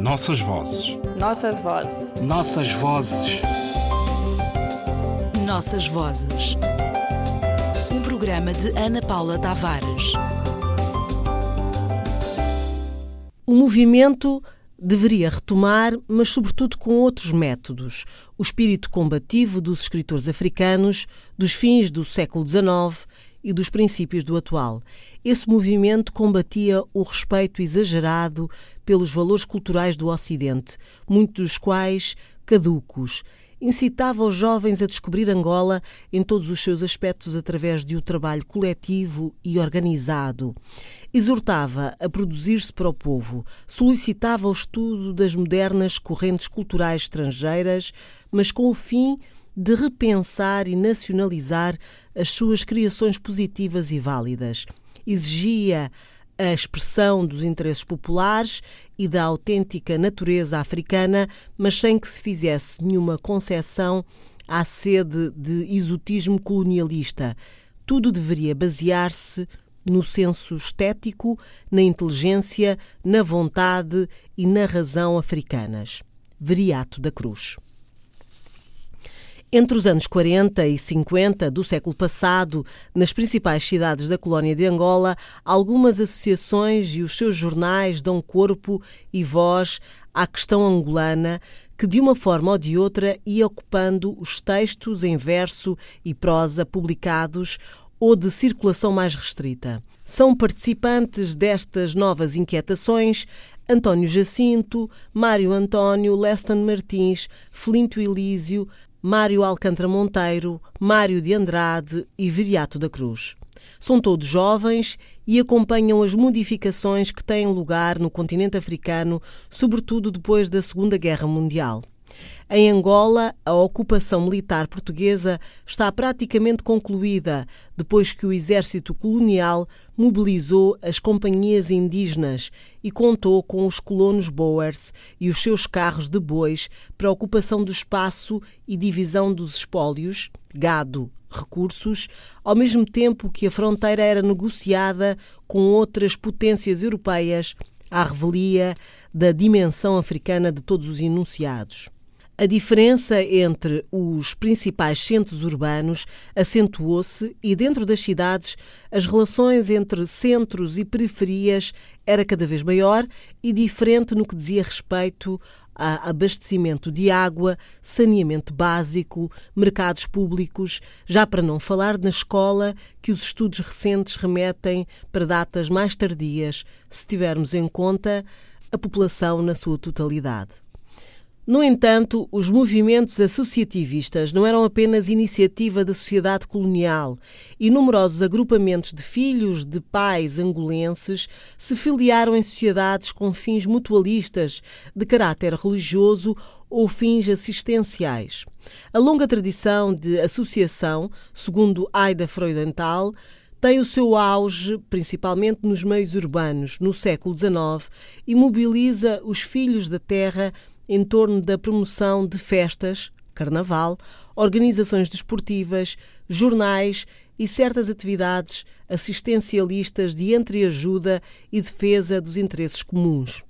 Nossas vozes. Nossas vozes. Nossas vozes. Nossas vozes. Um programa de Ana Paula Tavares. O movimento deveria retomar, mas sobretudo com outros métodos. O espírito combativo dos escritores africanos dos fins do século XIX e dos princípios do atual. Esse movimento combatia o respeito exagerado pelos valores culturais do Ocidente, muitos dos quais caducos. Incitava os jovens a descobrir Angola em todos os seus aspectos através de um trabalho coletivo e organizado. Exortava a produzir-se para o povo, solicitava o estudo das modernas correntes culturais estrangeiras, mas com o fim de repensar e nacionalizar as suas criações positivas e válidas. Exigia a expressão dos interesses populares e da autêntica natureza africana, mas sem que se fizesse nenhuma concessão à sede de exotismo colonialista. Tudo deveria basear-se no senso estético, na inteligência, na vontade e na razão africanas. Veriato da Cruz. Entre os anos 40 e 50 do século passado, nas principais cidades da colónia de Angola, algumas associações e os seus jornais dão corpo e voz à questão angolana, que de uma forma ou de outra ia ocupando os textos em verso e prosa publicados ou de circulação mais restrita. São participantes destas novas inquietações António Jacinto, Mário António, Leston Martins, Flinto Elísio, Mário Alcântara Monteiro, Mário de Andrade e Viriato da Cruz. São todos jovens e acompanham as modificações que têm lugar no continente africano, sobretudo depois da Segunda Guerra Mundial. Em Angola, a ocupação militar portuguesa está praticamente concluída depois que o exército colonial mobilizou as companhias indígenas e contou com os colonos Boers e os seus carros de bois para ocupação do espaço e divisão dos espólios, gado, recursos, ao mesmo tempo que a fronteira era negociada com outras potências europeias à revelia da dimensão africana de todos os enunciados. A diferença entre os principais centros urbanos acentuou-se e, dentro das cidades, as relações entre centros e periferias era cada vez maior e diferente no que dizia respeito a abastecimento de água, saneamento básico, mercados públicos, já para não falar na escola, que os estudos recentes remetem para datas mais tardias, se tivermos em conta a população na sua totalidade. No entanto, os movimentos associativistas não eram apenas iniciativa da sociedade colonial e numerosos agrupamentos de filhos de pais angolenses se filiaram em sociedades com fins mutualistas de caráter religioso ou fins assistenciais. A longa tradição de associação, segundo Aida Freudenthal, tem o seu auge principalmente nos meios urbanos no século XIX e mobiliza os filhos da terra em torno da promoção de festas, carnaval, organizações desportivas, jornais e certas atividades assistencialistas de entreajuda e defesa dos interesses comuns.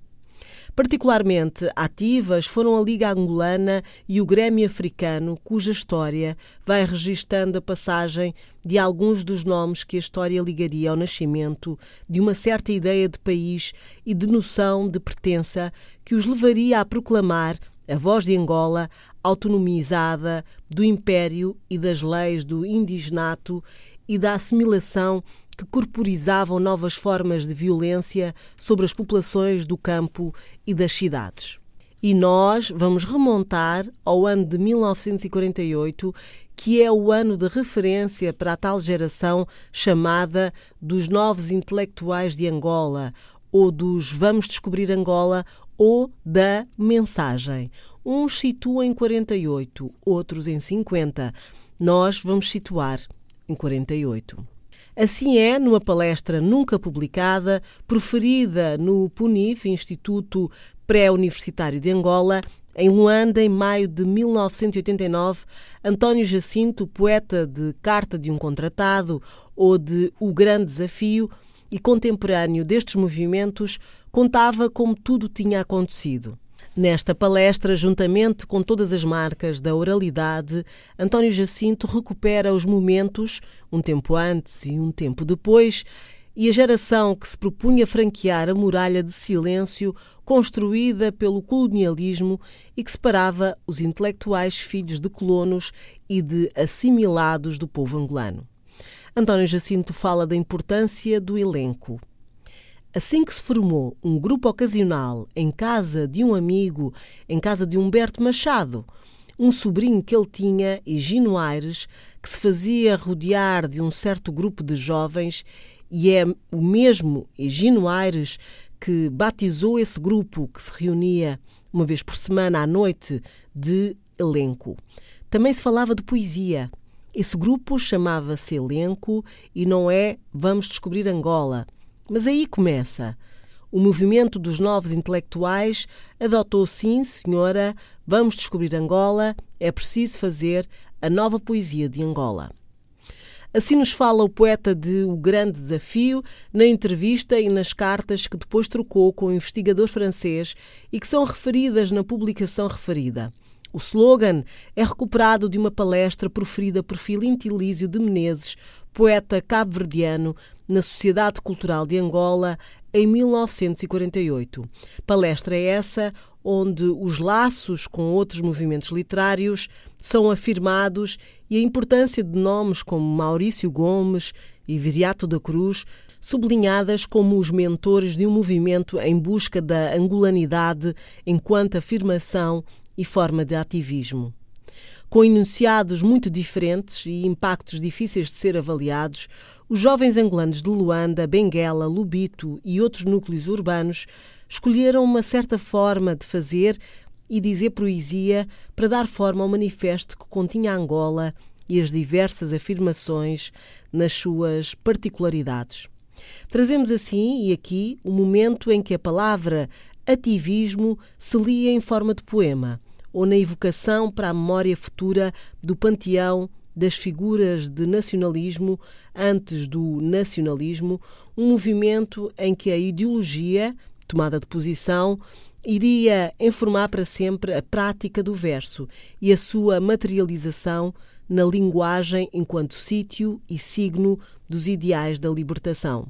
Particularmente ativas foram a Liga Angolana e o Grêmio Africano, cuja história vai registando a passagem de alguns dos nomes que a história ligaria ao nascimento de uma certa ideia de país e de noção de pertença que os levaria a proclamar a voz de Angola autonomizada do império e das leis do indigenato e da assimilação que corporizavam novas formas de violência sobre as populações do campo e das cidades. E nós vamos remontar ao ano de 1948, que é o ano de referência para a tal geração chamada dos novos intelectuais de Angola, ou dos Vamos Descobrir Angola, ou da Mensagem. Uns situam em 48, outros em 50. Nós vamos situar em 48. Assim é, numa palestra nunca publicada, proferida no PUNIF, Instituto Pré-Universitário de Angola, em Luanda, em maio de 1989, António Jacinto, poeta de Carta de um Contratado ou de O Grande Desafio, e contemporâneo destes movimentos, contava como tudo tinha acontecido. Nesta palestra, juntamente com todas as marcas da oralidade, António Jacinto recupera os momentos, um tempo antes e um tempo depois, e a geração que se propunha franquear a muralha de silêncio construída pelo colonialismo e que separava os intelectuais filhos de colonos e de assimilados do povo angolano. António Jacinto fala da importância do elenco. Assim que se formou um grupo ocasional em casa de um amigo, em casa de Humberto Machado, um sobrinho que ele tinha, Higino Aires, que se fazia rodear de um certo grupo de jovens, e é o mesmo Higino Aires que batizou esse grupo que se reunia uma vez por semana à noite de elenco. Também se falava de poesia. Esse grupo chamava-se Elenco e não é Vamos Descobrir Angola mas aí começa. O movimento dos novos intelectuais adotou sim, senhora, vamos descobrir Angola, é preciso fazer a nova poesia de Angola. Assim nos fala o poeta de O Grande Desafio na entrevista e nas cartas que depois trocou com o investigador francês e que são referidas na publicação referida. O slogan é recuperado de uma palestra proferida por Filinto Ilísio de Menezes, poeta cabo-verdiano, na Sociedade Cultural de Angola em 1948. Palestra essa onde os laços com outros movimentos literários são afirmados e a importância de nomes como Maurício Gomes e Viriato da Cruz sublinhadas como os mentores de um movimento em busca da angolanidade enquanto afirmação e forma de ativismo. Com enunciados muito diferentes e impactos difíceis de ser avaliados, os jovens angolanos de Luanda, Benguela, Lubito e outros núcleos urbanos escolheram uma certa forma de fazer e dizer poesia para dar forma ao manifesto que continha Angola e as diversas afirmações nas suas particularidades. Trazemos assim e aqui o momento em que a palavra ativismo se lia em forma de poema ou na evocação para a memória futura do panteão das figuras de nacionalismo antes do nacionalismo, um movimento em que a ideologia, tomada de posição, iria informar para sempre a prática do verso e a sua materialização na linguagem enquanto sítio e signo dos ideais da libertação.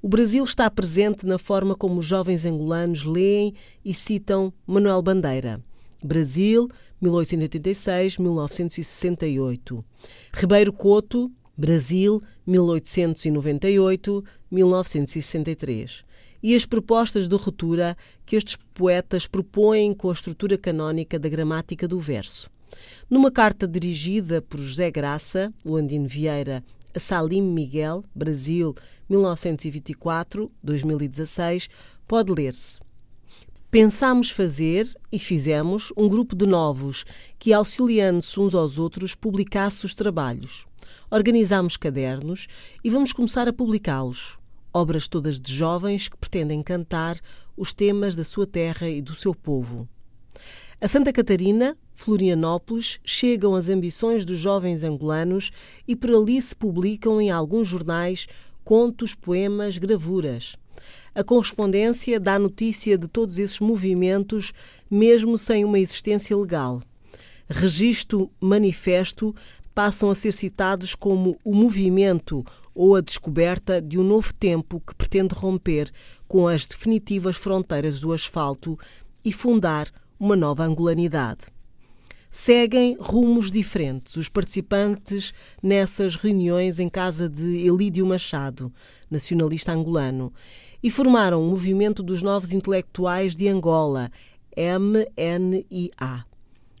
O Brasil está presente na forma como os jovens angolanos leem e citam Manuel Bandeira. Brasil, 1886-1968. Ribeiro Couto, Brasil, 1898-1963. E as propostas de ruptura que estes poetas propõem com a estrutura canónica da gramática do verso. Numa carta dirigida por José Graça, Luandino Vieira, a Salim Miguel, Brasil, 1924-2016, pode ler-se. Pensámos fazer, e fizemos, um grupo de novos que, auxiliando-se uns aos outros, publicasse os trabalhos. Organizámos cadernos e vamos começar a publicá-los. Obras todas de jovens que pretendem cantar os temas da sua terra e do seu povo. A Santa Catarina, Florianópolis, chegam as ambições dos jovens angolanos e por ali se publicam em alguns jornais contos, poemas, gravuras. A correspondência dá notícia de todos esses movimentos, mesmo sem uma existência legal. Registro, manifesto passam a ser citados como o movimento ou a descoberta de um novo tempo que pretende romper com as definitivas fronteiras do asfalto e fundar uma nova angolanidade. Seguem rumos diferentes os participantes nessas reuniões em casa de Elídio Machado, nacionalista angolano, e formaram o Movimento dos Novos Intelectuais de Angola, MNIA.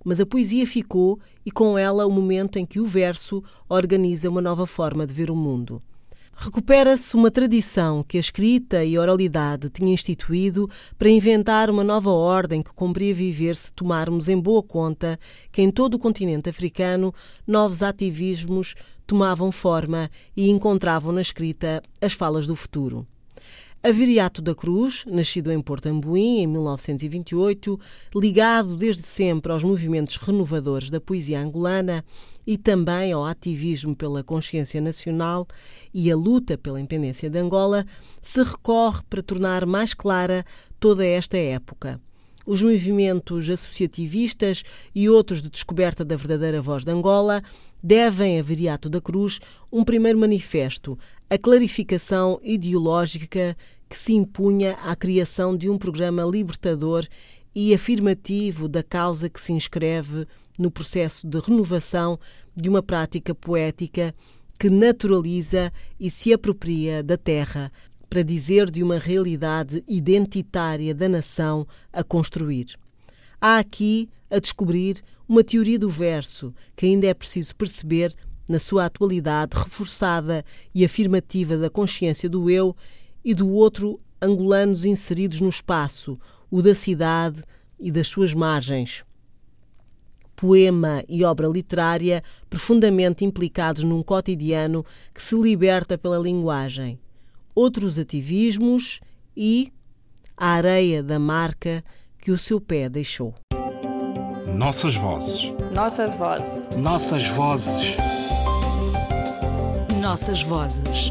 Mas a poesia ficou e com ela o momento em que o verso organiza uma nova forma de ver o mundo. Recupera-se uma tradição que a escrita e a oralidade tinham instituído para inventar uma nova ordem que cumpria viver se tomarmos em boa conta que em todo o continente africano novos ativismos tomavam forma e encontravam na escrita as falas do futuro. A Viriato da Cruz, nascido em Porto Ambuim em 1928, ligado desde sempre aos movimentos renovadores da poesia angolana e também ao ativismo pela consciência nacional e a luta pela independência de Angola, se recorre para tornar mais clara toda esta época. Os movimentos associativistas e outros de descoberta da verdadeira voz de Angola devem a Viriato da Cruz um primeiro manifesto, a clarificação ideológica que se impunha à criação de um programa libertador e afirmativo da causa que se inscreve no processo de renovação de uma prática poética que naturaliza e se apropria da terra para dizer de uma realidade identitária da nação a construir. Há aqui a descobrir uma teoria do verso que ainda é preciso perceber na sua atualidade reforçada e afirmativa da consciência do eu e do outro angolanos inseridos no espaço, o da cidade e das suas margens. Poema e obra literária profundamente implicados num cotidiano que se liberta pela linguagem. Outros ativismos e a areia da marca que o seu pé deixou. Nossas vozes. Nossas vozes. Nossas vozes. Nossas vozes.